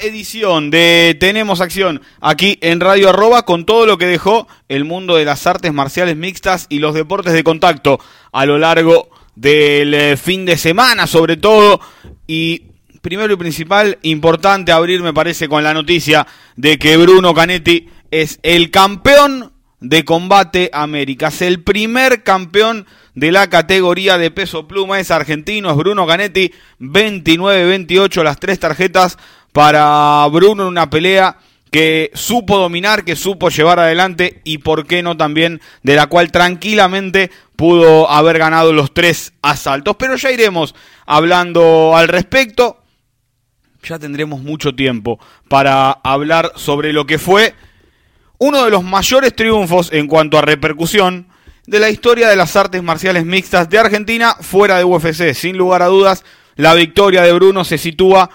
Edición de Tenemos Acción aquí en Radio Arroba con todo lo que dejó el mundo de las artes marciales mixtas y los deportes de contacto a lo largo del eh, fin de semana sobre todo. Y primero y principal importante abrir me parece con la noticia de que Bruno Canetti es el campeón de combate Américas, el primer campeón de la categoría de peso pluma. Es argentino, es Bruno Canetti, 29-28 las tres tarjetas para Bruno en una pelea que supo dominar, que supo llevar adelante y por qué no también de la cual tranquilamente pudo haber ganado los tres asaltos. Pero ya iremos hablando al respecto. Ya tendremos mucho tiempo para hablar sobre lo que fue uno de los mayores triunfos en cuanto a repercusión de la historia de las artes marciales mixtas de Argentina fuera de UFC. Sin lugar a dudas, la victoria de Bruno se sitúa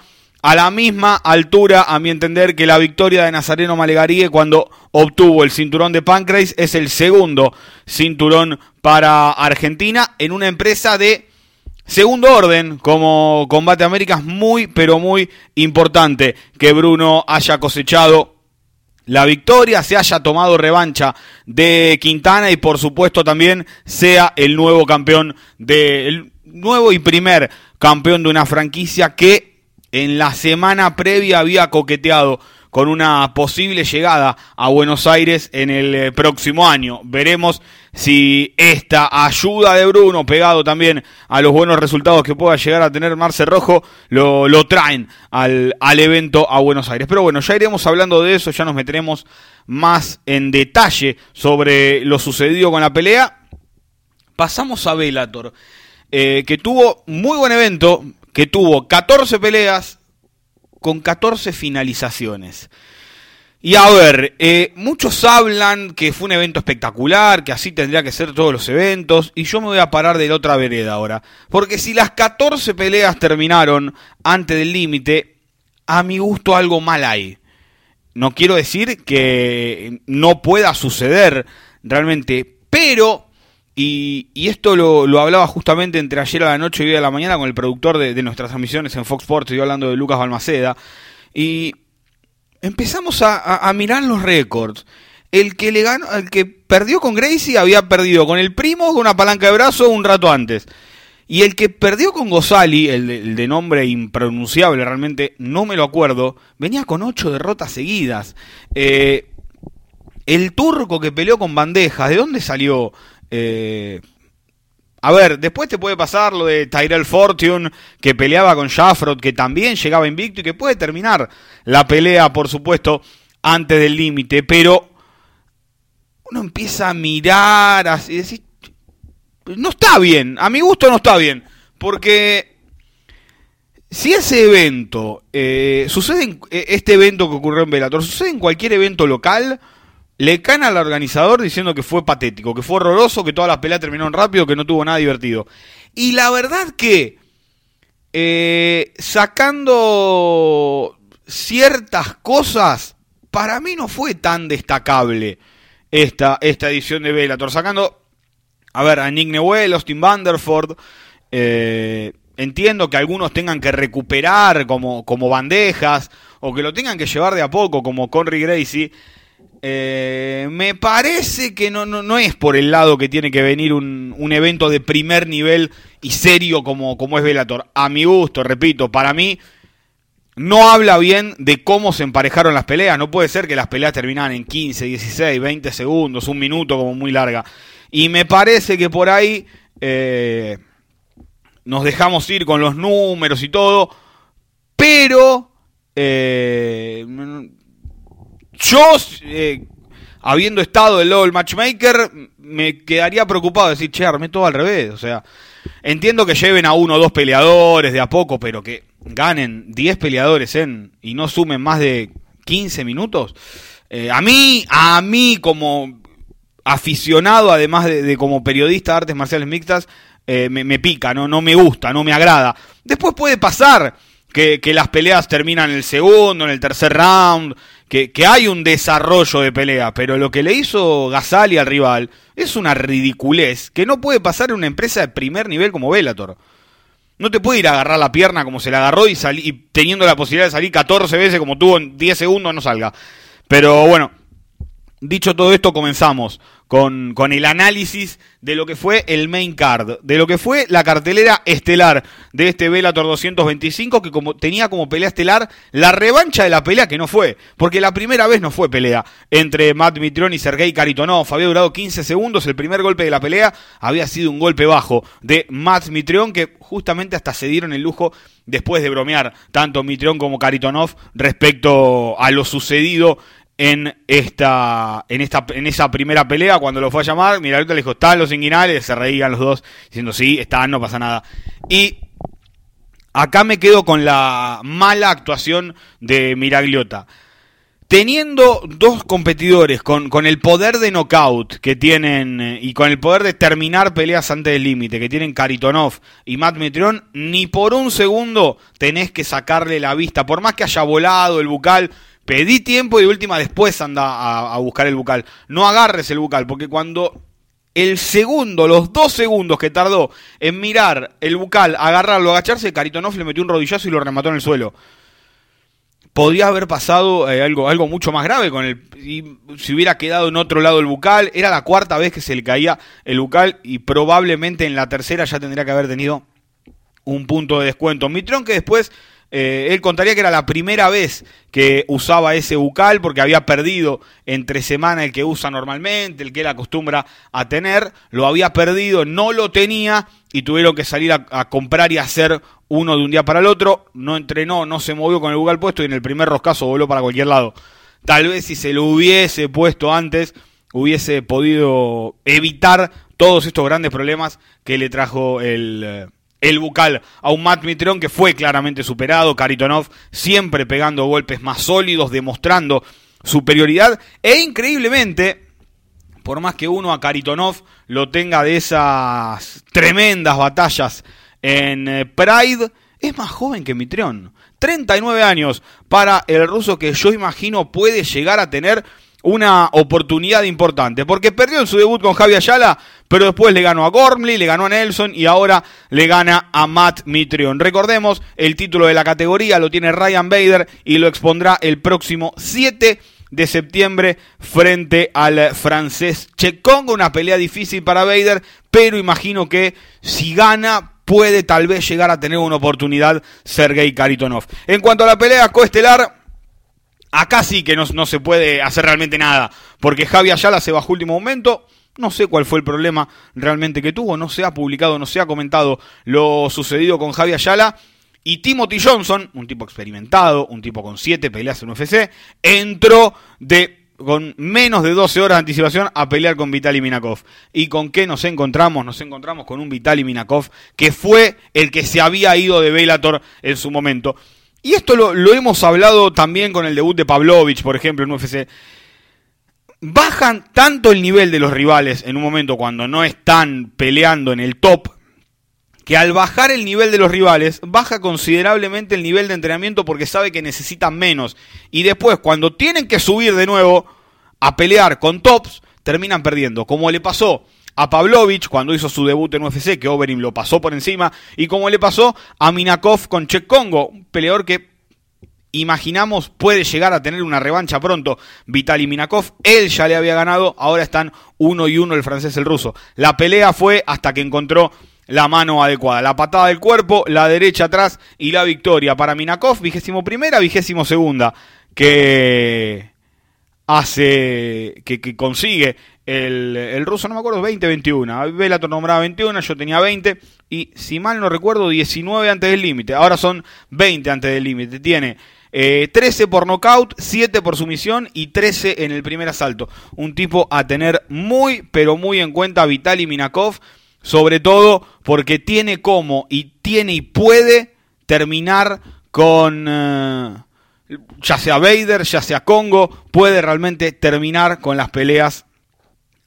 a la misma altura, a mi entender, que la victoria de Nazareno Malegaríe cuando obtuvo el cinturón de Pancrase. Es el segundo cinturón para Argentina en una empresa de segundo orden como Combate Américas. Muy, pero muy importante que Bruno haya cosechado la victoria, se haya tomado revancha de Quintana y por supuesto también sea el nuevo campeón del nuevo y primer campeón de una franquicia que en la semana previa había coqueteado con una posible llegada a Buenos Aires en el eh, próximo año. Veremos si esta ayuda de Bruno, pegado también a los buenos resultados que pueda llegar a tener Marce Rojo, lo, lo traen al, al evento a Buenos Aires. Pero bueno, ya iremos hablando de eso, ya nos meteremos más en detalle sobre lo sucedido con la pelea. Pasamos a Velator, eh, que tuvo muy buen evento, que tuvo 14 peleas con 14 finalizaciones. Y a ver, eh, muchos hablan que fue un evento espectacular, que así tendría que ser todos los eventos, y yo me voy a parar de la otra vereda ahora. Porque si las 14 peleas terminaron antes del límite, a mi gusto algo mal hay. No quiero decir que no pueda suceder realmente, pero y, esto lo, hablaba justamente entre ayer a la noche y hoy a la mañana con el productor de, nuestras transmisiones en Fox Sports, estoy hablando de Lucas Balmaceda, y empezamos a, mirar los récords. El que le ganó, el que perdió con Gracie había perdido con el primo con una palanca de brazo un rato antes. Y el que perdió con Gozali, el de, nombre impronunciable, realmente no me lo acuerdo, venía con ocho derrotas seguidas. Eh, el turco que peleó con bandejas, ¿de dónde salió? Eh, a ver, después te puede pasar lo de Tyrell Fortune, que peleaba con Jaffrod, que también llegaba invicto y que puede terminar la pelea, por supuesto, antes del límite. Pero uno empieza a mirar así y decir, no está bien, a mi gusto no está bien. Porque si ese evento eh, sucede en eh, este evento que ocurrió en Velator, sucede en cualquier evento local le caen al organizador diciendo que fue patético, que fue horroroso, que todas las peleas terminaron rápido, que no tuvo nada divertido. Y la verdad que, eh, sacando ciertas cosas, para mí no fue tan destacable esta, esta edición de Bellator. Sacando, a ver, a Nick Newell, Austin Vanderford, eh, entiendo que algunos tengan que recuperar como, como bandejas, o que lo tengan que llevar de a poco, como Conry Gracie. Eh, me parece que no, no, es por el lado que tiene que venir un, un evento de primer nivel y serio como, como es Velator. A mi gusto, repito, para mí no habla bien de cómo se emparejaron las peleas. No puede ser que las peleas terminan en 15, 16, 20 segundos, un minuto como muy larga. Y me parece que por ahí eh, nos dejamos ir con los números y todo, pero... Eh, yo, eh, habiendo estado del lado del matchmaker, me quedaría preocupado de decir, che, armé todo al revés. O sea, entiendo que lleven a uno o dos peleadores de a poco, pero que ganen 10 peleadores en y no sumen más de 15 minutos. Eh, a mí, a mí como aficionado, además de, como periodista de artes marciales mixtas, eh, me, pica, ¿no? no me gusta, no me agrada. Después puede pasar que, las peleas terminan en el segundo, en el tercer round, que, que, hay un desarrollo de pelea, pero lo que le hizo Gasali al rival es una ridiculez que no puede pasar en una empresa de primer nivel como Bellator. No te puede ir a agarrar la pierna como se la agarró y, y teniendo la posibilidad de salir 14 veces como tuvo en 10 segundos, no salga. Pero bueno, dicho todo esto, comenzamos con, con, el análisis de lo que fue el main card, de lo que fue la cartelera estelar de este Bellator 225, que como, tenía como pelea estelar la revancha de la pelea que no fue, porque la primera vez no fue pelea entre Matt Mitrion y Sergei Karitonov, había durado 15 segundos, el primer golpe de la pelea había sido un golpe bajo de Matt Mitrion, que justamente hasta se dieron el lujo después de bromear tanto Mitrion como Karitonov respecto a lo sucedido en esta, en esta, en esa primera pelea cuando lo fue a llamar, Miragliota le dijo, están los inguinales, se reían los dos, diciendo sí, están, no pasa nada. Y acá me quedo con la mala actuación de Miragliota. Teniendo dos competidores con, con el poder de knockout que tienen eh, y con el poder de terminar peleas antes del límite que tienen Karitonov y Matt Mitrion, ni por un segundo tenés que sacarle la vista. Por más que haya volado el bucal, Pedí tiempo y de última después anda a, buscar el bucal. No agarres el bucal, porque cuando el segundo, los dos segundos que tardó en mirar el bucal, agarrarlo, agacharse, Karitonov le metió un rodillazo y lo remató en el suelo. Podría haber pasado eh, algo, algo mucho más grave con el. si hubiera quedado en otro lado el bucal. Era la cuarta vez que se le caía el bucal y probablemente en la tercera ya tendría que haber tenido un punto de descuento. Mitrón que después eh, él contaría que era la primera vez que usaba ese bucal porque había perdido entre semana el que usa normalmente, el que él acostumbra a tener, lo había perdido, no lo tenía y tuvieron que salir a, comprar y hacer uno de un día para el otro. No entrenó, no se movió con el bucal puesto y en el primer roscazo voló para cualquier lado. Tal vez si se lo hubiese puesto antes, hubiese podido evitar todos estos grandes problemas que le trajo el eh, el bucal a un Matt Mitrion que fue claramente superado, Karitonov siempre pegando golpes más sólidos, demostrando superioridad e increíblemente, por más que uno a Karitonov lo tenga de esas tremendas batallas en eh, Pride, es más joven que Mitrion. 39 años para el ruso que yo imagino puede llegar a tener una oportunidad importante, porque perdió en su debut con Javi Ayala, pero después le ganó a Gormley, le ganó a Nelson y ahora le gana a Matt Mitrion. Recordemos, el título de la categoría lo tiene Ryan Bader y lo expondrá el próximo 7 de septiembre frente al francés Checongo, una pelea difícil para Bader, pero imagino que si gana puede tal vez llegar a tener una oportunidad Sergei Karitonov. En cuanto a la pelea coestelar, Acá sí que no, se puede hacer realmente nada, porque Javi Ayala se bajó último momento. No sé cuál fue el problema realmente que tuvo, no se ha publicado, no se ha comentado lo sucedido con Javi Ayala. Y Timothy Johnson, un tipo experimentado, un tipo con siete peleas en UFC, entró de con menos de 12 horas de anticipación a pelear con Vitaly Minakov. ¿Y con qué nos encontramos? Nos encontramos con un Vitaly Minakov que fue el que se había ido de Bellator en su momento. Y esto lo, hemos hablado también con el debut de Pavlovich, por ejemplo, en UFC. Bajan tanto el nivel de los rivales en un momento cuando no están peleando en el top, que al bajar el nivel de los rivales, baja considerablemente el nivel de entrenamiento porque sabe que necesitan menos. Y después, cuando tienen que subir de nuevo a pelear con tops, terminan perdiendo. Como le pasó a Pavlovich cuando hizo su debut en UFC, que Overeem lo pasó por encima, y como le pasó a Minakov con Che Congo, un peleador que imaginamos puede llegar a tener una revancha pronto. Vitaly Minakov, él ya le había ganado, ahora están uno y uno el francés y el ruso. La pelea fue hasta que encontró la mano adecuada. La patada del cuerpo, la derecha atrás y la victoria para Minakov, vigésimo primera, vigésimo segunda, que hace, que, que consigue el, ruso, no me acuerdo, 20, 21. Bellator nombraba 21, yo tenía 20. Y si mal no recuerdo, 19 antes del límite. Ahora son 20 antes del límite. Tiene 13 eh, por nocaut, 7 por sumisión y 13 en el primer asalto. Un tipo a tener muy, pero muy en cuenta Vitaly Minakov. Sobre todo porque tiene como y tiene y puede terminar con... Eh, ya sea Vader, ya sea Congo, puede realmente terminar con las peleas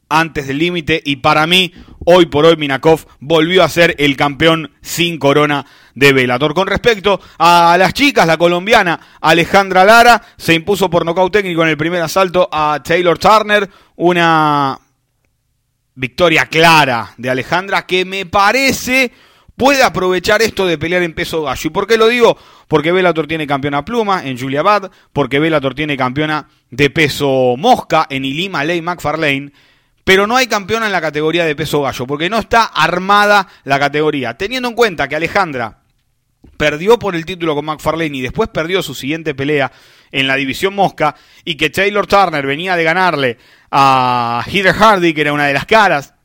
antes del límite y para mí, hoy por hoy Minakov volvió a ser el campeón sin corona de Velator. Con respecto a las chicas, la colombiana Alejandra Lara se impuso por nocaut técnico en el primer asalto a Taylor Turner, una victoria clara de Alejandra que me parece puede aprovechar esto de pelear en peso gallo. ¿Y por qué lo digo? Porque Bellator tiene campeona pluma en Julia Bad, porque Bellator tiene campeona de peso mosca en Ilima Ley McFarlane, pero no hay campeona en la categoría de peso gallo, porque no está armada la categoría. Teniendo en cuenta que Alejandra perdió por el título con McFarlane y después perdió su siguiente pelea en la división mosca, y que Taylor Turner venía de ganarle a Heather Hardy, que era una de las caras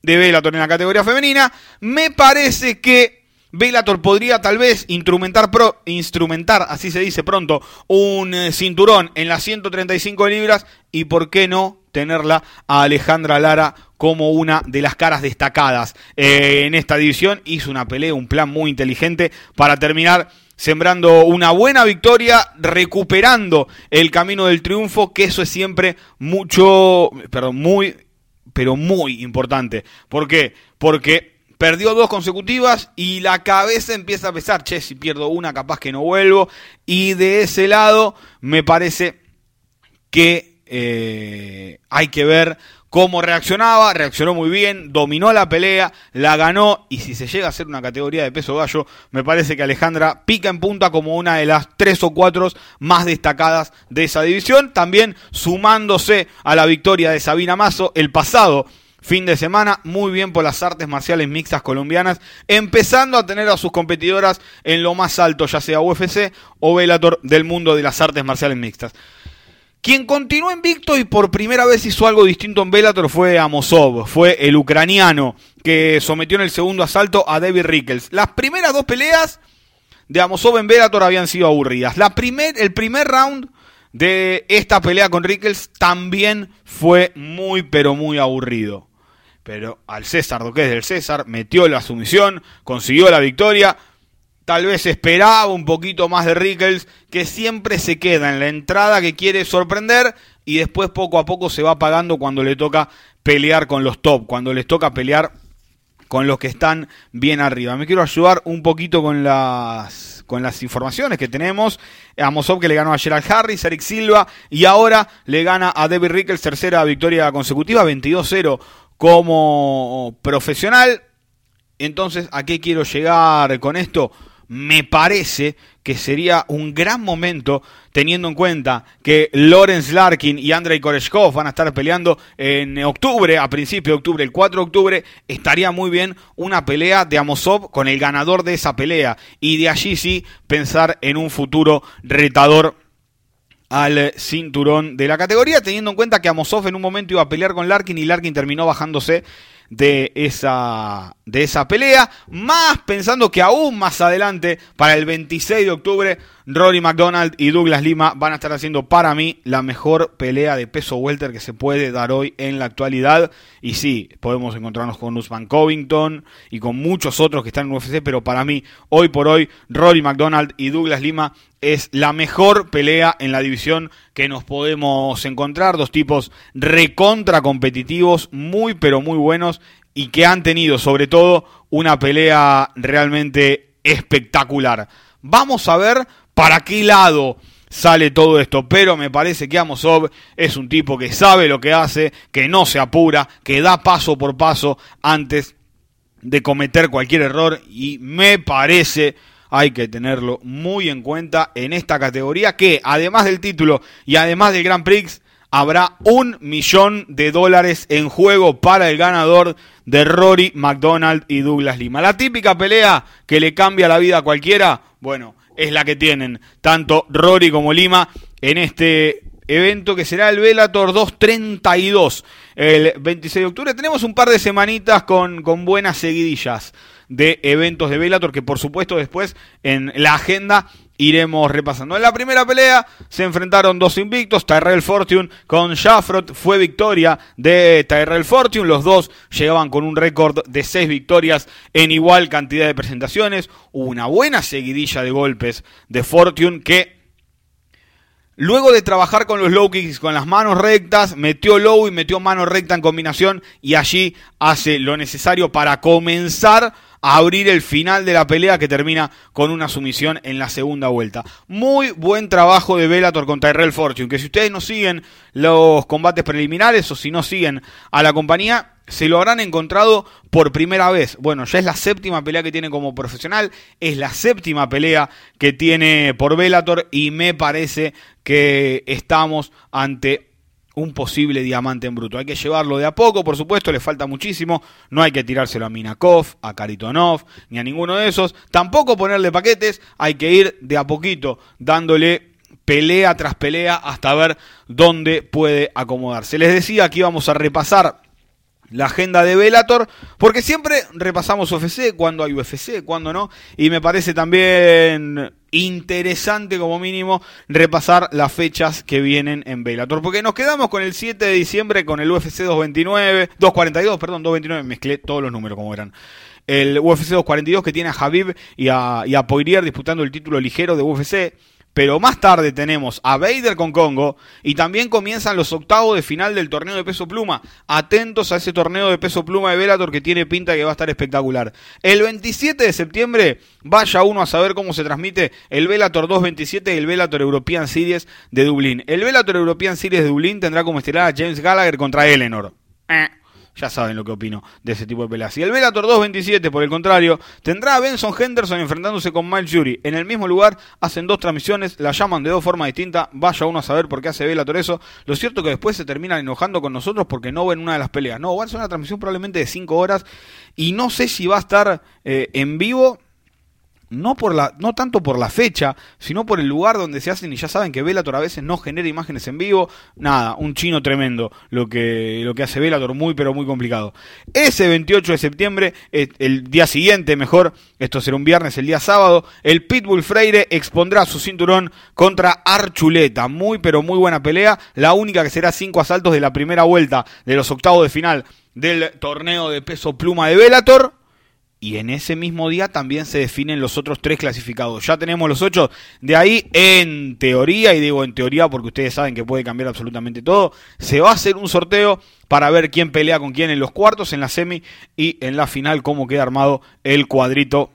de Bellator en la categoría femenina, me parece que Bellator podría tal vez instrumentar, pro, instrumentar, así se dice pronto, un eh, cinturón en las 135 libras y por qué no tenerla a Alejandra Lara como una de las caras destacadas eh, en esta división. Hizo una pelea, un plan muy inteligente para terminar sembrando una buena victoria, recuperando el camino del triunfo, que eso es siempre mucho, perdón, muy pero muy importante. ¿Por qué? Porque perdió dos consecutivas y la cabeza empieza a pesar, che, si pierdo una capaz que no vuelvo. Y de ese lado me parece que eh, hay que ver cómo reaccionaba, reaccionó muy bien, dominó la pelea, la ganó y si se llega a ser una categoría de peso gallo, me parece que Alejandra pica en punta como una de las tres o cuatro más destacadas de esa división, también sumándose a la victoria de Sabina Mazo el pasado fin de semana, muy bien por las artes marciales mixtas colombianas, empezando a tener a sus competidoras en lo más alto, ya sea UFC o Bellator del mundo de las artes marciales mixtas. Quien continuó invicto y por primera vez hizo algo distinto en Bellator fue Amosov, fue el ucraniano que sometió en el segundo asalto a David Rickles. Las primeras dos peleas de Amosov en Bellator habían sido aburridas. El primer round de esta pelea con Rickles también fue muy pero muy aburrido. Pero al César, lo que es del César, metió la sumisión, consiguió la victoria tal vez esperaba un poquito más de Rickles, que siempre se queda en la entrada que quiere sorprender y después poco a poco se va apagando cuando le toca pelear con los top, cuando les toca pelear con los que están bien arriba. Me quiero ayudar un poquito con las con las informaciones que tenemos. A que le ganó a Gerald Harris, Eric Silva y ahora le gana a David Rickles, tercera victoria consecutiva, 22-0 como profesional. Entonces, ¿a qué quiero llegar con esto? Me parece que sería un gran momento teniendo en cuenta que Lawrence Larkin y Andrei Koreshkov van a estar peleando en octubre, a principio de octubre, el 4 de octubre, estaría muy bien una pelea de Amosov con el ganador de esa pelea. Y de allí sí pensar en un futuro retador al cinturón de la categoría, teniendo en cuenta que Amosov en un momento iba a pelear con Larkin y Larkin terminó bajándose de esa, de esa pelea, más pensando que aún más adelante, para el 26 de octubre, Rory McDonald y Douglas Lima van a estar haciendo para mí la mejor pelea de peso welter que se puede dar hoy en la actualidad. Y sí, podemos encontrarnos con Usman Covington y con muchos otros que están en UFC, pero para mí, hoy por hoy, Rory McDonald y Douglas Lima es la mejor pelea en la división que nos podemos encontrar. Dos tipos recontra competitivos, muy pero muy buenos y que han tenido sobre todo una pelea realmente espectacular. Vamos a ver para qué lado sale todo esto, pero me parece que Amosov es un tipo que sabe lo que hace, que no se apura, que da paso por paso antes de cometer cualquier error y me parece hay que tenerlo muy en cuenta en esta categoría que además del título y además del Grand Prix habrá un millón de dólares en juego para el ganador de Rory McDonald y Douglas Lima. La típica pelea que le cambia la vida a cualquiera, bueno, es la que tienen tanto Rory como Lima en este evento que será el Velator 232 el 26 de octubre. Tenemos un par de semanitas con, con buenas seguidillas de eventos de Bellator que por supuesto después en la agenda iremos repasando. En la primera pelea se enfrentaron dos invictos, Tyrell Fortune con Shafrot, fue victoria de Tyrell Fortune, los dos llegaban con un récord de seis victorias en igual cantidad de presentaciones, una buena seguidilla de golpes de Fortune que Luego de trabajar con los low kicks con las manos rectas, metió low y metió mano recta en combinación y allí hace lo necesario para comenzar abrir el final de la pelea que termina con una sumisión en la segunda vuelta. Muy buen trabajo de Bellator contra Tyrell Fortune, que si ustedes no siguen los combates preliminares o si no siguen a la compañía, se lo habrán encontrado por primera vez. Bueno, ya es la séptima pelea que tiene como profesional, es la séptima pelea que tiene por Bellator y me parece que estamos ante un posible diamante en bruto. Hay que llevarlo de a poco, por supuesto, le falta muchísimo. No hay que tirárselo a Minakov, a Karitonov, ni a ninguno de esos. Tampoco ponerle paquetes, hay que ir de a poquito dándole pelea tras pelea hasta ver dónde puede acomodarse. Les decía que íbamos a repasar la agenda de Velator, porque siempre repasamos UFC, cuando hay UFC, cuando no, y me parece también interesante como mínimo repasar las fechas que vienen en Velator, porque nos quedamos con el 7 de diciembre con el UFC 229, 242, perdón, 229, mezclé todos los números como eran. El UFC 242 que tiene a Javib y a, y a Poirier disputando el título ligero de UFC. Pero más tarde tenemos a Vader con Congo y también comienzan los octavos de final del torneo de peso pluma. Atentos a ese torneo de peso pluma de Velator que tiene pinta que va a estar espectacular. El 27 de septiembre, vaya uno a saber cómo se transmite el Velator 227 y el Velator European Series de Dublín. El Velator European Series de Dublín tendrá como estelar a James Gallagher contra Eleanor. Eh. Ya saben lo que opino de ese tipo de peleas. Y el Bellator 227, por el contrario, tendrá a Benson Henderson enfrentándose con Miles Jury. En el mismo lugar hacen dos transmisiones, la llaman de dos formas distintas. Vaya uno a saber por qué hace Bellator eso. Lo cierto es que después se terminan enojando con nosotros porque no ven una de las peleas. No, va a ser una transmisión probablemente de 5 horas y no sé si va a estar eh, en vivo no, por la, no tanto por la fecha, sino por el lugar donde se hacen y ya saben que Velator a veces no genera imágenes en vivo. Nada, un chino tremendo lo que, lo que hace Velator, muy pero muy complicado. Ese 28 de septiembre, el día siguiente mejor, esto será un viernes, el día sábado, el Pitbull Freire expondrá su cinturón contra Archuleta. Muy pero muy buena pelea, la única que será cinco asaltos de la primera vuelta de los octavos de final del torneo de peso pluma de Velator y en ese mismo día también se definen los otros tres clasificados. Ya tenemos los ocho. De ahí, en teoría, y digo en teoría porque ustedes saben que puede cambiar absolutamente todo, se va a hacer un sorteo para ver quién pelea con quién en los cuartos, en la semi y en la final, cómo queda armado el cuadrito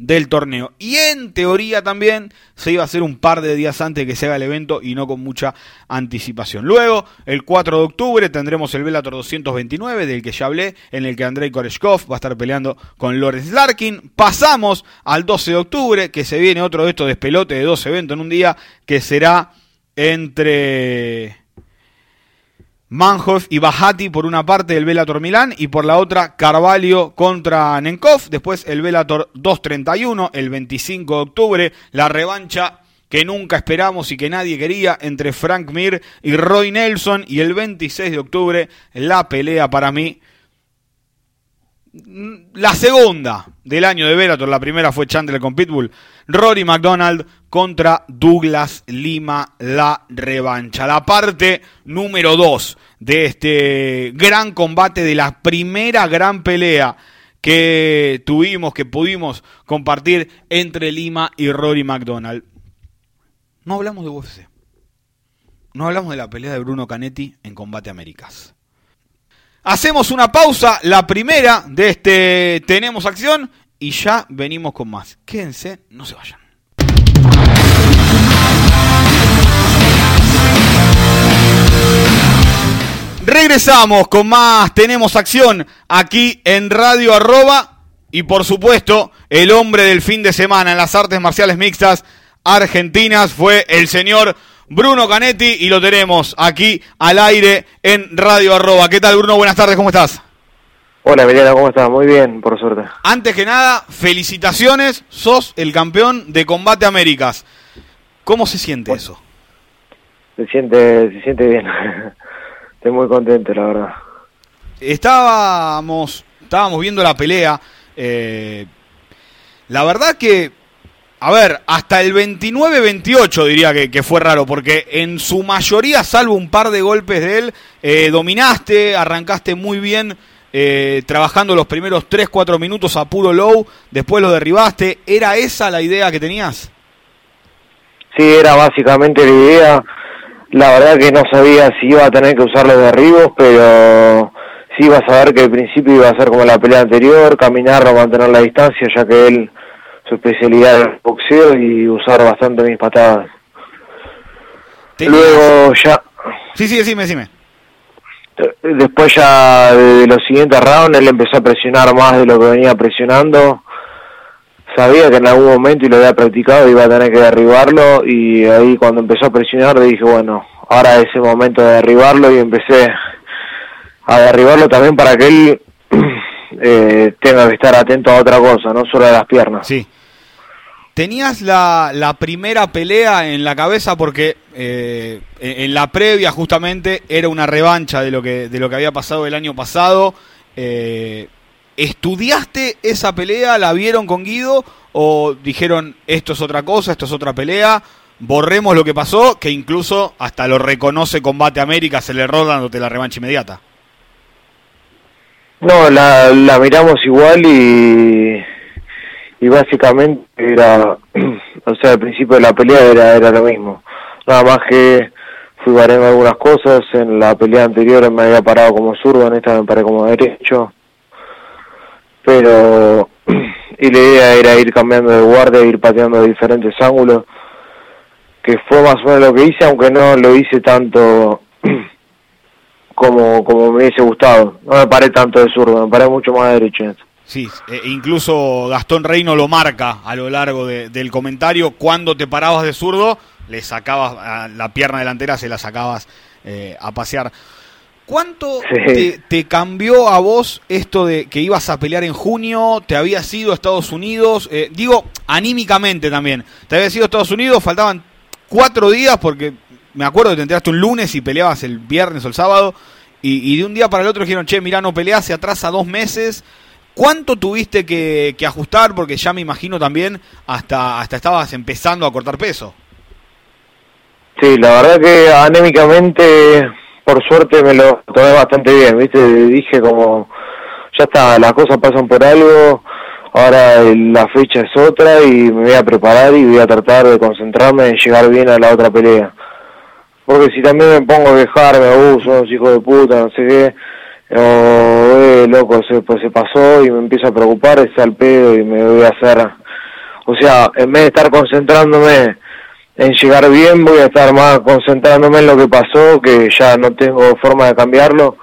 del torneo. Y en teoría también se iba a hacer un par de días antes de que se haga el evento y no con mucha anticipación. Luego, el 4 de octubre tendremos el Bellator 229 del que ya hablé, en el que Andrei Koreshkov va a estar peleando con Lawrence Larkin. Pasamos al 12 de octubre, que se viene otro de estos despelotes de dos eventos en un día, que será entre Manhoff y Bajati por una parte del Velator Milán y por la otra Carvalho contra Nenkov. Después el Velator 231 el 25 de octubre. La revancha que nunca esperamos y que nadie quería entre Frank Mir y Roy Nelson. Y el 26 de octubre la pelea para mí. La segunda del año de Velator, la primera fue Chandler con Pitbull. Rory McDonald contra Douglas Lima, la revancha. La parte número 2 de este gran combate, de la primera gran pelea que tuvimos, que pudimos compartir entre Lima y Rory McDonald. No hablamos de UFC. No hablamos de la pelea de Bruno Canetti en Combate Américas. Hacemos una pausa, la primera de este Tenemos Acción, y ya venimos con más. Quédense, no se vayan. Regresamos con más Tenemos Acción aquí en Radio Arroba y por supuesto el hombre del fin de semana en las artes marciales mixtas argentinas fue el señor Bruno Canetti y lo tenemos aquí al aire en Radio Arroba. ¿Qué tal Bruno? Buenas tardes, ¿cómo estás? Hola Emiliano, ¿cómo estás? Muy bien, por suerte. Antes que nada, felicitaciones, sos el campeón de Combate Américas. ¿Cómo se siente eso? Se siente, se siente bien. Estoy muy contento, la verdad. Estábamos, estábamos viendo la pelea. Eh, la verdad que, a ver, hasta el 29-28 diría que, fue raro, porque en su mayoría, salvo un par de golpes de él, eh, dominaste, arrancaste muy bien. Eh, trabajando los primeros 3-4 minutos a puro low, después lo derribaste. ¿Era esa la idea que tenías? sí, era básicamente la idea. La verdad que no sabía si iba a tener que usar los derribos, pero sí iba a saber que al principio iba a ser como la pelea anterior, caminar o mantener la distancia, ya que él, su especialidad era el boxeo y usar bastante mis patadas. Luego ya... Sí, sí, decime, decime. Después ya de los siguientes rounds él empezó a presionar más de lo que venía presionando sabía que en algún momento y lo había practicado iba a tener que derribarlo y ahí cuando empezó a presionar dije bueno ahora es el momento de derribarlo y empecé a derribarlo también para que él eh, tenga que estar atento a otra cosa no solo a las piernas sí tenías la, la primera pelea en la cabeza porque eh, en la previa justamente era una revancha de lo que de lo que había pasado el año pasado eh, ¿Estudiaste esa pelea? ¿La vieron con Guido? ¿O dijeron esto es otra cosa, esto es otra pelea? Borremos lo que pasó, que incluso hasta lo reconoce Combate América, se le erró dándote la revancha inmediata. No, la, la miramos igual y, y básicamente era, o sea, al principio de la pelea era, era lo mismo. Nada más que fui variando algunas cosas, en la pelea anterior me había parado como zurdo, en esta me paré como derecho pero y la idea era ir cambiando de guardia, ir pateando de diferentes ángulos, que fue más o menos lo que hice, aunque no lo hice tanto como, como me hubiese gustado. No me paré tanto de zurdo, me paré mucho más de derecho. Sí, e incluso Gastón Reino lo marca a lo largo del comentario. Cuando te parabas de zurdo, le sacabas a la pierna delantera, se la sacabas eh, a pasear. ¿Cuánto te, cambió a vos esto de que ibas a pelear en junio? ¿Te habías ido a Estados Unidos? Eh, digo, anímicamente también. ¿Te habías ido a Estados Unidos? Faltaban cuatro días porque me acuerdo que te enteraste un lunes y peleabas el viernes o el sábado. Y, de un día para el otro dijeron, che, mirá, no peleás, se atrasa dos meses. ¿Cuánto tuviste que, que, ajustar? Porque ya me imagino también hasta, hasta estabas empezando a cortar peso. Sí, la verdad que anémicamente por suerte me lo tomé bastante bien, ¿viste? Dije como, ya está, las cosas pasan por algo, ahora la fecha es otra y me voy a preparar y voy a tratar de concentrarme en llegar bien a la otra pelea. Porque si también me pongo a quejarme, uh, son hijos de puta, no sé qué, o, eh, loco, se, pues se pasó y me empiezo a preocupar, es al pedo y me voy a hacer... O sea, en vez de estar concentrándome en llegar bien, voy a estar más concentrándome en lo que pasó, que ya no tengo forma de cambiarlo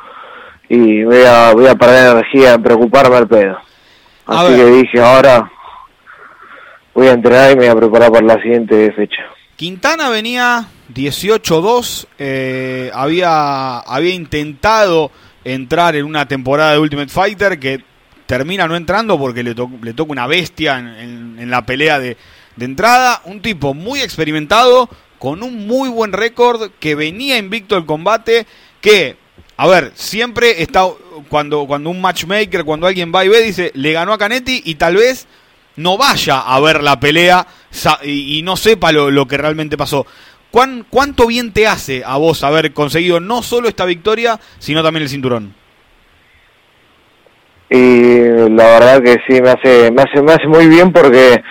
y voy a, voy a perder energía en preocuparme al pedo. Así que dije, ahora voy a entrenar y me voy a preparar para la siguiente fecha. Quintana venía 18-2, eh, había, había intentado entrar en una temporada de Ultimate Fighter que termina no entrando porque le, le toca una bestia en la pelea de, entrada, un tipo muy experimentado, con un muy buen récord, que venía invicto el combate, que, a ver, siempre está, cuando, cuando un matchmaker, cuando alguien va y ve, dice, le ganó a Canetti y tal vez no vaya a ver la pelea y, no sepa lo, que realmente pasó. ¿Cuán, ¿Cuánto bien te hace a vos haber conseguido no solo esta victoria, sino también el cinturón? Y la verdad que sí, me hace, me hace, me hace muy bien porque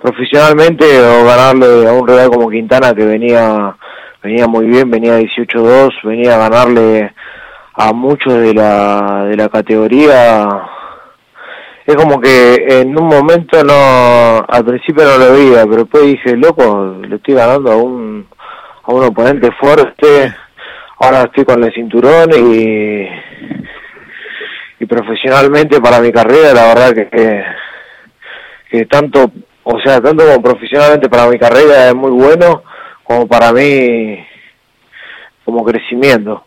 profesionalmente o ganarle a un rival como Quintana que venía venía muy bien, venía 18-2, venía a ganarle a muchos de la, de la categoría. Es como que en un momento no, al principio no lo veía, pero después dije, loco, le estoy ganando a un, a un oponente fuerte, ahora estoy con el cinturón y, y profesionalmente para mi carrera la verdad que, que tanto o sea, tanto como profesionalmente para mi carrera es muy bueno, como para mí como crecimiento.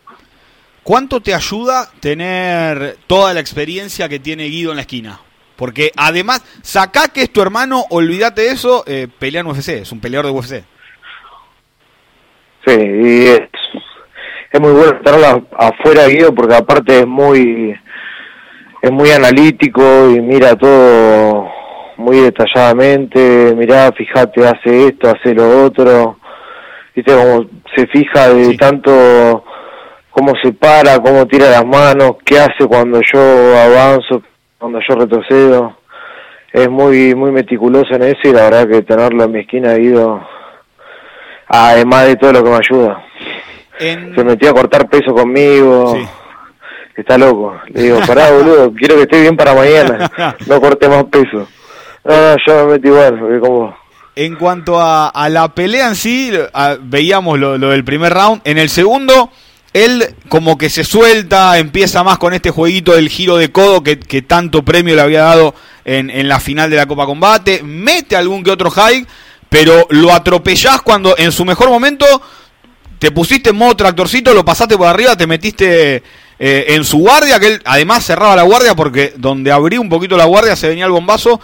¿Cuánto te ayuda tener toda la experiencia que tiene Guido en la esquina? Porque además, saca que es tu hermano, olvídate eso, eh, pelea en UFC, es un peleador de UFC. Sí, y es, es muy bueno estar afuera Guido porque aparte es muy es muy analítico y mira todo muy detalladamente, mirá, fíjate, hace esto, hace lo otro, viste como se fija de tanto cómo se para, cómo tira las manos, qué hace cuando yo avanzo, cuando yo retrocedo, es muy muy meticuloso en eso y la verdad que tenerlo en mi esquina ha ido además de todo lo que me ayuda. Se metió a cortar peso conmigo. Está loco. Le digo, pará, boludo, quiero que esté bien para mañana. No corte más peso. No, no, yo me metí igual, porque como... En cuanto a, la pelea en sí, veíamos lo, del primer round. En el segundo, él como que se suelta, empieza más con este jueguito del giro de codo que, tanto premio le había dado en, en, la final de la Copa Combate. Mete algún que otro high, pero lo atropellás cuando en su mejor momento te pusiste en modo tractorcito, lo pasaste por arriba, te metiste eh, en su guardia, que él además cerraba la guardia porque donde abrí un poquito la guardia se venía el bombazo.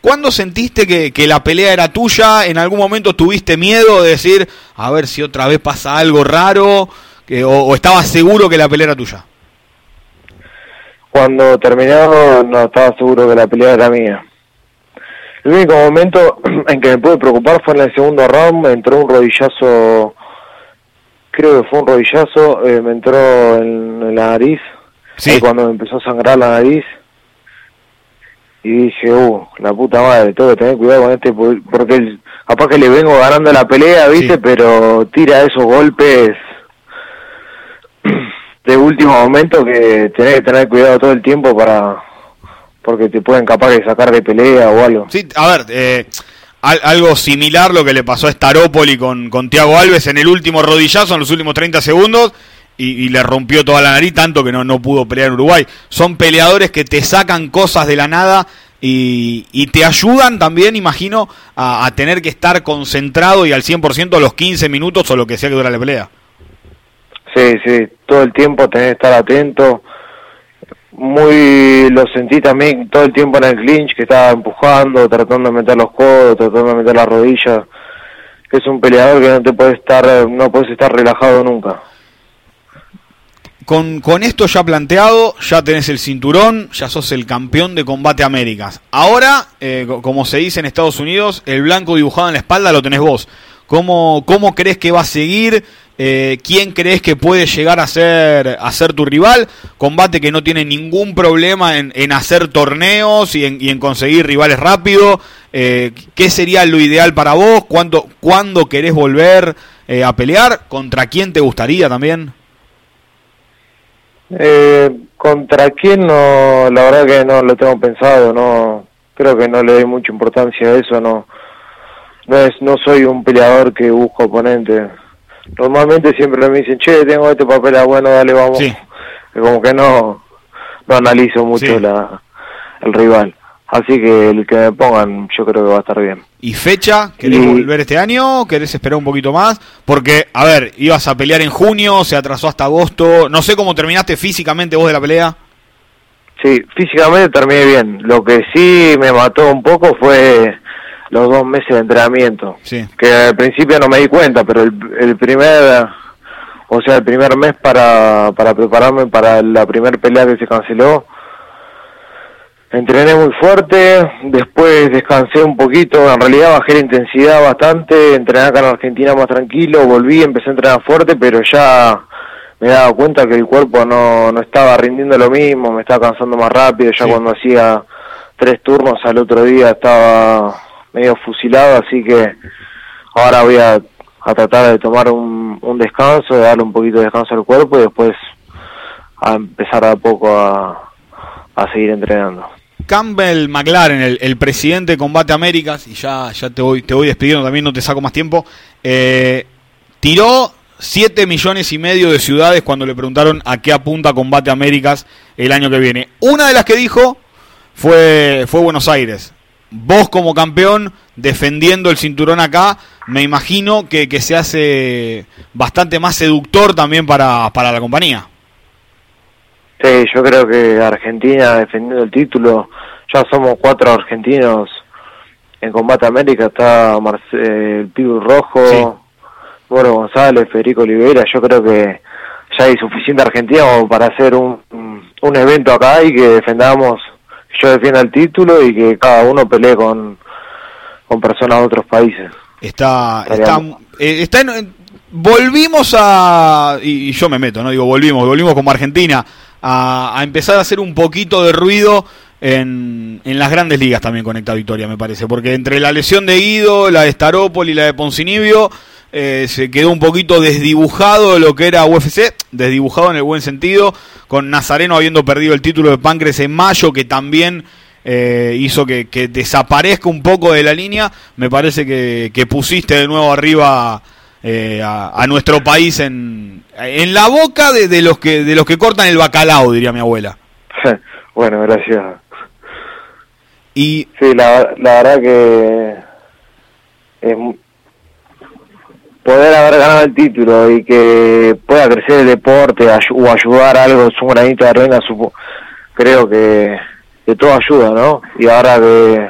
¿Cuándo sentiste que, la pelea era tuya? ¿En algún momento tuviste miedo de decir, a ver si otra vez pasa algo raro? Que, o, estabas seguro que la pelea era tuya? Cuando terminó, no estaba seguro que la pelea era mía. El único momento en que me pude preocupar fue en el segundo round, me entró un rodillazo creo que fue un rodillazo, eh, me entró en, la nariz, sí. cuando me empezó a sangrar la nariz, y dije, uh, la puta madre, tengo que tener cuidado con este, porque capaz que le vengo ganando la pelea, viste, pero tira esos golpes de último momento que tenés que tener cuidado todo el tiempo para porque te pueden capaz de sacar de pelea o algo. Sí, a ver, eh, algo similar lo que le pasó a Staropoli con, con Tiago Alves en el último rodillazo, en los últimos 30 segundos, y, le rompió toda la nariz, tanto que no, no pudo pelear en Uruguay. Son peleadores que te sacan cosas de la nada y, y te ayudan también, imagino, a, a, tener que estar concentrado y al 100% los 15 minutos o lo que sea que dura la pelea. Sí, sí, todo el tiempo tenés que estar atento muy lo sentí también todo el tiempo en el clinch que estaba empujando tratando de meter los codos tratando de meter las rodillas es un peleador que no te puede estar no puedes estar relajado nunca con, con esto ya planteado, ya tenés el cinturón, ya sos el campeón de combate Américas. Ahora, eh, como se dice en Estados Unidos, el blanco dibujado en la espalda lo tenés vos. ¿Cómo, cómo crees que va a seguir? Eh, ¿Quién crees que puede llegar a ser, a ser tu rival? Combate que no tiene ningún problema en, en hacer torneos y en, y en, conseguir rivales rápido. Eh, ¿Qué sería lo ideal para vos? ¿Cuándo, ¿cuándo querés volver eh, a pelear? ¿Contra quién te gustaría también? Eh, ¿Contra quién? No, la verdad que no lo tengo pensado. no Creo que no le doy mucha importancia a eso. No, no, es, no soy un peleador que busco oponente normalmente siempre me dicen, che, tengo este papel, ah, bueno, dale, vamos. Sí. Como que no, no analizo mucho la, el rival. Así que el que me pongan, yo creo que va a estar bien. ¿Y fecha? ¿Querés volver este año? ¿Querés esperar un poquito más? Porque, a ver, ibas a pelear en junio, se atrasó hasta agosto. No sé cómo terminaste físicamente vos de la pelea. Sí, físicamente terminé bien. Lo que sí me mató un poco fue los dos meses de entrenamiento. Que al principio no me di cuenta, pero el, primer, o sea, el primer mes para, para prepararme para la primera pelea que se canceló, entrené muy fuerte, después descansé un poquito, en realidad bajé la intensidad bastante, entrené acá en Argentina más tranquilo, volví, empecé a entrenar fuerte, pero ya me dado cuenta que el cuerpo no, no estaba rindiendo lo mismo, me estaba cansando más rápido, ya cuando hacía tres turnos al otro día estaba medio fusilado, así que ahora voy a, tratar de tomar un, descanso, de darle un poquito de descanso al cuerpo y después a empezar a poco a, seguir entrenando. Campbell McLaren, el, presidente de Combate Américas, y ya, ya te, voy, te voy despidiendo también, no te saco más tiempo, eh, tiró 7 millones y medio de ciudades cuando le preguntaron a qué apunta Combate Américas el año que viene. Una de las que dijo fue, fue Buenos Aires vos como campeón defendiendo el cinturón acá, me imagino que, que se hace bastante más seductor también para, para la compañía. Sí, yo creo que Argentina defendiendo el título, ya somos cuatro argentinos en Combate América, está el Pibu Rojo, Moro González, Federico Oliveira, yo creo que ya hay suficiente Argentina para hacer un, un evento acá y que defendamos yo defienda el título y que cada uno pelee con, con personas de otros países. Está, está, eh, está volvimos a, y, yo me meto, no digo volvimos, volvimos como Argentina a, a empezar a hacer un poquito de ruido en, en, las grandes ligas también conecta Victoria, me parece, porque entre la lesión de Guido, la de Staropoli y la de Poncinibio, eh, se quedó un poquito desdibujado lo que era UFC, desdibujado en el buen sentido, con Nazareno habiendo perdido el título de Pancres en mayo, que también eh, hizo que, desaparezca un poco de la línea. Me parece que, pusiste de nuevo arriba eh, a, nuestro país en, en la boca de, los que, de los que cortan el bacalao, diría mi abuela. bueno, gracias. Y... Sí, la, la verdad que es poder haber ganado el título y que pueda crecer el deporte o ayudar algo, su granito de arena, creo que, que todo ayuda, ¿no? Y ahora que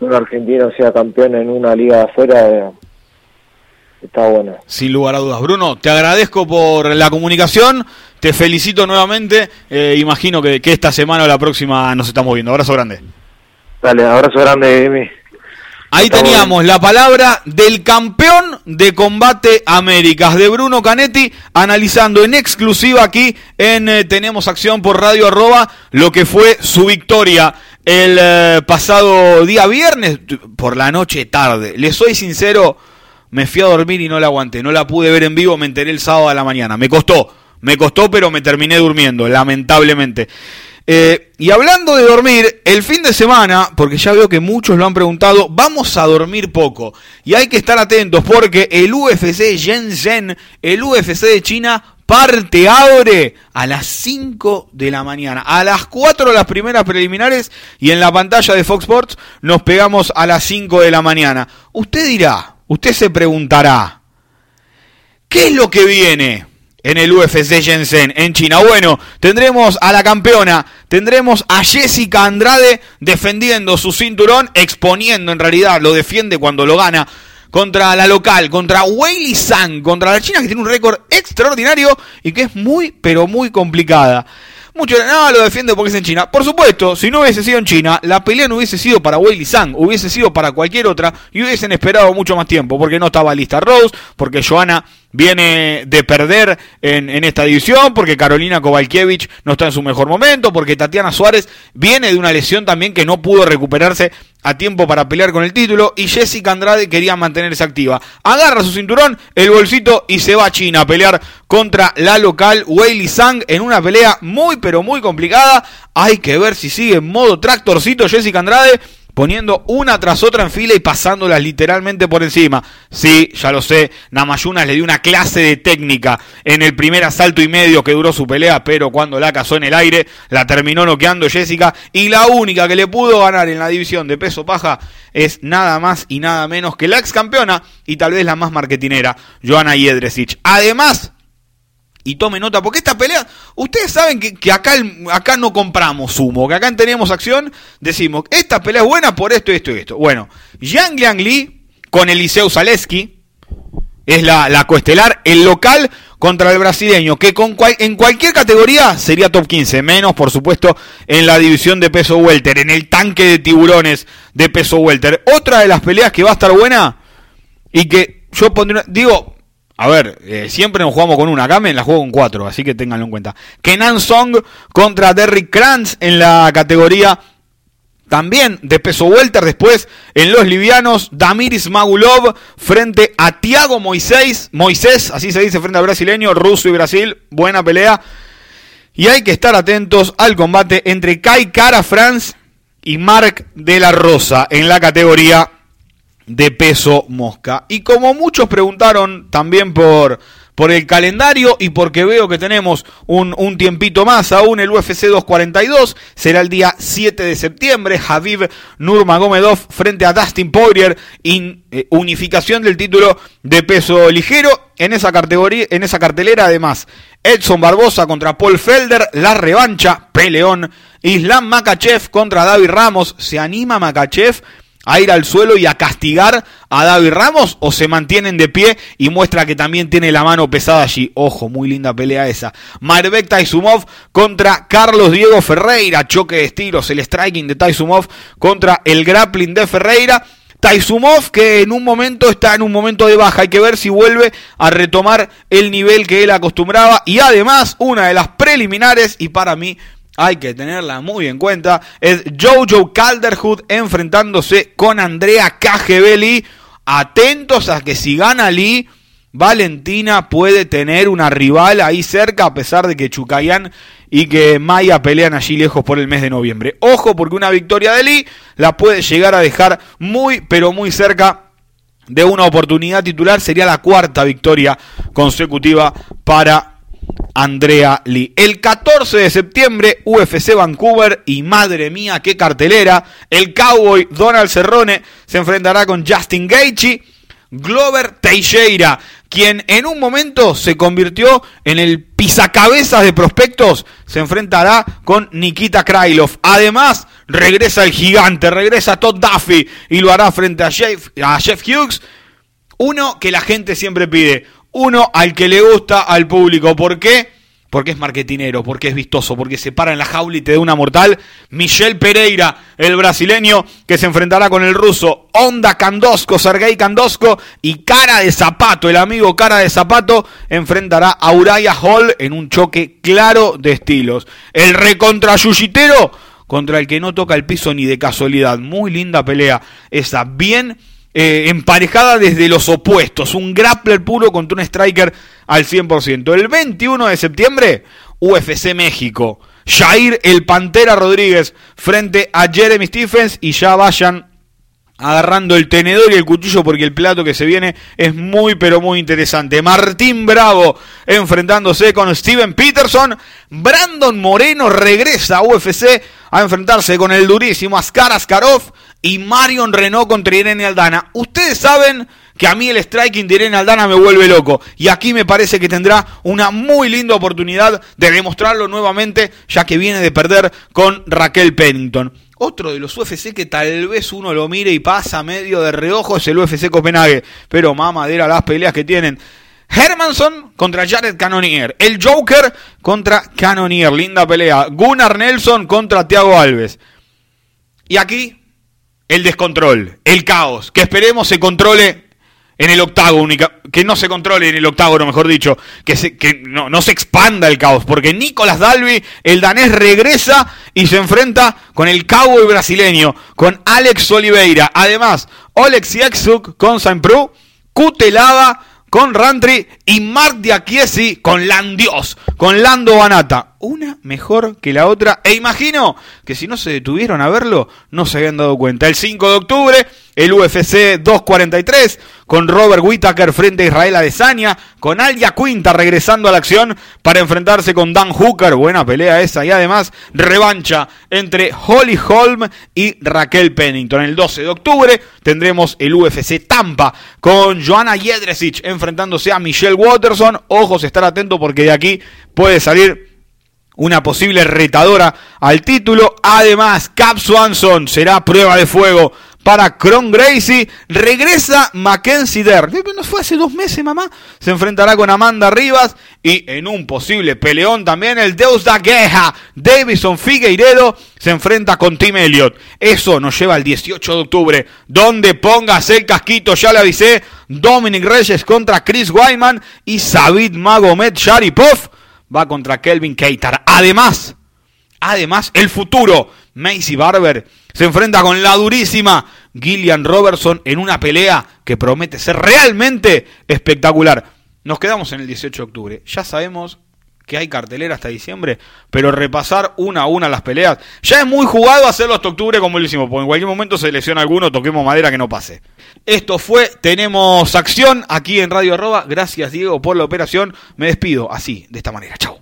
un argentino sea campeón en una liga de afuera, eh, está bueno. Sin lugar a dudas. Bruno, te agradezco por la comunicación, te felicito nuevamente, eh, imagino que, que, esta semana o la próxima nos estamos viendo. Abrazo grande. Dale, abrazo grande, Emi. Ahí teníamos la palabra del campeón de combate Américas, de Bruno Canetti, analizando en exclusiva aquí en eh, Tenemos Acción por Radio Arroba lo que fue su victoria el eh, pasado día viernes, por la noche tarde. Les soy sincero, me fui a dormir y no la aguanté, no la pude ver en vivo, me enteré el sábado a la mañana. Me costó, me costó, pero me terminé durmiendo, lamentablemente. Eh, y hablando de dormir, el fin de semana, porque ya veo que muchos lo han preguntado, vamos a dormir poco. Y hay que estar atentos porque el UFC Shenzhen, el UFC de China, parte abre a las 5 de la mañana. A las 4 las primeras preliminares y en la pantalla de Fox Sports nos pegamos a las 5 de la mañana. Usted dirá, usted se preguntará, ¿qué es lo que viene? En el UFC Shenzhen, en China. Bueno, tendremos a la campeona, tendremos a Jessica Andrade defendiendo su cinturón, exponiendo en realidad, lo defiende cuando lo gana contra la local, contra Weili Zhang, contra la China que tiene un récord extraordinario y que es muy, pero muy complicada. Muchos no, lo defiende porque es en China. Por supuesto, si no hubiese sido en China, la pelea no hubiese sido para Weili Zhang, hubiese sido para cualquier otra y hubiesen esperado mucho más tiempo, porque no estaba lista Rose, porque Joana viene de perder en, en, esta división, porque Carolina Kovalkiewicz no está en su mejor momento, porque Tatiana Suárez viene de una lesión también que no pudo recuperarse a tiempo para pelear con el título, y Jessica Andrade quería mantenerse activa. Agarra su cinturón, el bolsito y se va a China a pelear contra la local Weili Zhang en una pelea muy pero muy complicada. Hay que ver si sigue en modo tractorcito Jessica Andrade poniendo una tras otra en fila y pasándolas literalmente por encima. Sí, ya lo sé, Namayunas le dio una clase de técnica en el primer asalto y medio que duró su pelea, pero cuando la cazó en el aire, la terminó noqueando Jessica y la única que le pudo ganar en la división de peso paja es nada más y nada menos que la ex campeona y tal vez la más marketinera, Joana Jedrzejczyk. Además, y tome nota, porque esta pelea, ustedes saben que, acá, acá no compramos humo, que acá tenemos acción, decimos, esta pelea es buena por esto, esto y esto. Bueno, Yang Liang Li con Eliseu Zaleski, es la, la coestelar, el local contra el brasileño, que con en cualquier categoría sería top 15, menos por supuesto en la división de peso welter, en el tanque de tiburones de peso welter. Otra de las peleas que va a estar buena y que yo pondría, digo, a ver, eh, siempre nos jugamos con una. Acá me la juego con cuatro, así que ténganlo en cuenta. Kenan Song contra Derrick Kranz en la categoría también de peso welter. Después, en los livianos, Damiris Magulov frente a Tiago Moisés. Moisés, así se dice frente al brasileño, ruso y Brasil. Buena pelea. Y hay que estar atentos al combate entre Kai Cara France y Mark de la Rosa en la categoría de peso mosca. Y como muchos preguntaron también por, por el calendario y porque veo que tenemos un, un, tiempito más aún, el UFC 242 será el día 7 de septiembre. Javib Nurmagomedov frente a Dustin Poirier, eh, unificación del título de peso ligero. En esa, categoría, en esa cartelera, además, Edson Barbosa contra Paul Felder, la revancha, peleón. Islam Makachev contra David Ramos. ¿Se anima Makachev? A ir al suelo y a castigar a David Ramos o se mantienen de pie y muestra que también tiene la mano pesada allí. Ojo, muy linda pelea esa. Marbek Taisumov contra Carlos Diego Ferreira. Choque de estilos, el striking de Taisumov contra el grappling de Ferreira. Taisumov que en un momento está en un momento de baja, hay que ver si vuelve a retomar el nivel que él acostumbraba y además una de las preliminares y para mí hay que tenerla muy en cuenta, es Jojo Calderwood enfrentándose con Andrea Cagebelli. atentos a que si gana Lee, Valentina puede tener una rival ahí cerca, a pesar de que Chucayán y que Maya pelean allí lejos por el mes de noviembre. Ojo, porque una victoria de Lee la puede llegar a dejar muy, pero muy cerca de una oportunidad titular. Sería la cuarta victoria consecutiva para Andrea Lee. El 14 de septiembre, UFC Vancouver y madre mía, qué cartelera. El Cowboy Donald Cerrone se enfrentará con Justin Gaethje. Glover Teixeira, quien en un momento se convirtió en el pizacabezas de prospectos, se enfrentará con Nikita Krylov. Además, regresa el gigante, regresa Todd Duffy y lo hará frente a Jeff, a Jeff Hughes. Uno que la gente siempre pide, uno al que le gusta al público. ¿Por qué? Porque es marketinero, porque es vistoso, porque se para en la jaula y te da una mortal. Michel Pereira, el brasileño, que se enfrentará con el ruso Onda Candosco, Sergei Candosco. Y Cara de Zapato, el amigo Cara de Zapato, enfrentará a Uraya Hall en un choque claro de estilos. El recontra Yuyitero contra el que no toca el piso ni de casualidad. Muy linda pelea esa, bien eh, emparejada desde los opuestos. Un grappler puro contra un striker al 100%. El 21 de septiembre, UFC México. Jair el Pantera Rodríguez frente a Jeremy Stephens y ya vayan agarrando el tenedor y el cuchillo porque el plato que se viene es muy pero muy interesante. Martín Bravo enfrentándose con Steven Peterson. Brandon Moreno regresa a UFC a enfrentarse con el durísimo Askar Askarov y Marion Renault contra Irene Aldana. Ustedes saben que a mí el striking de Irene Aldana me vuelve loco. Y aquí me parece que tendrá una muy linda oportunidad de demostrarlo nuevamente, ya que viene de perder con Raquel Pennington. Otro de los UFC que tal vez uno lo mire y pasa medio de reojo es el UFC Copenhague. Pero mamadera las peleas que tienen. Hermanson contra Jared Cannonier. El Joker contra Cannonier. Linda pelea. Gunnar Nelson contra Thiago Alves. Y aquí el descontrol, el caos, que esperemos se controle en el octágono, que no se controle en el octágono, mejor dicho, que, se, que no, se expanda el caos, porque Nicolás Dalby, el danés, regresa y se enfrenta con el cowboy brasileño, con Alex Oliveira. Además, Olex Yexuk con Saint Prou, Cutelaba con Rantry y Mark Diakiesi con Landios, con Lando Banata. Una mejor que la otra. E imagino que si no se detuvieron a verlo, no se habían dado cuenta. El 5 de octubre, el UFC 243, con Robert Whittaker frente a Israel Adesanya, con Alia Quinta regresando a la acción para enfrentarse con Dan Hooker. Buena pelea esa. Y además, revancha entre Holly Holm y Raquel Pennington. El 12 de octubre tendremos el UFC Tampa con Joanna Jedrzejczyk enfrentándose a Michelle Watterson. Ojos, estar atentos porque de aquí puede salir una posible retadora al título. Además, Cap Swanson será prueba de fuego para Cron Gracie. Regresa Mackenzie Dern. ¿No fue hace dos meses, mamá? Se enfrentará con Amanda Rivas. Y en un posible peleón también el Deus da Guerra. Davison Figueiredo se enfrenta con Tim Elliott. Eso nos lleva al 18 de octubre. Donde pongas el casquito, ya le avisé. Dominic Reyes contra Chris Wyman. Y Sabit Magomed Sharipov va contra Kelvin Keitar. Además, además, el futuro, Macy Barber, se enfrenta con la durísima Gillian Robertson en una pelea que promete ser realmente espectacular. Nos quedamos en el 18 de octubre. Ya sabemos que hay cartelera hasta diciembre, pero repasar una a una las peleas, ya es muy jugado hacerlo hasta octubre como lo hicimos, porque en cualquier momento se lesiona alguno, toquemos madera que no pase. Esto fue, tenemos acción aquí en Radio Arroba, gracias Diego por la operación, me despido así, de esta manera, chao.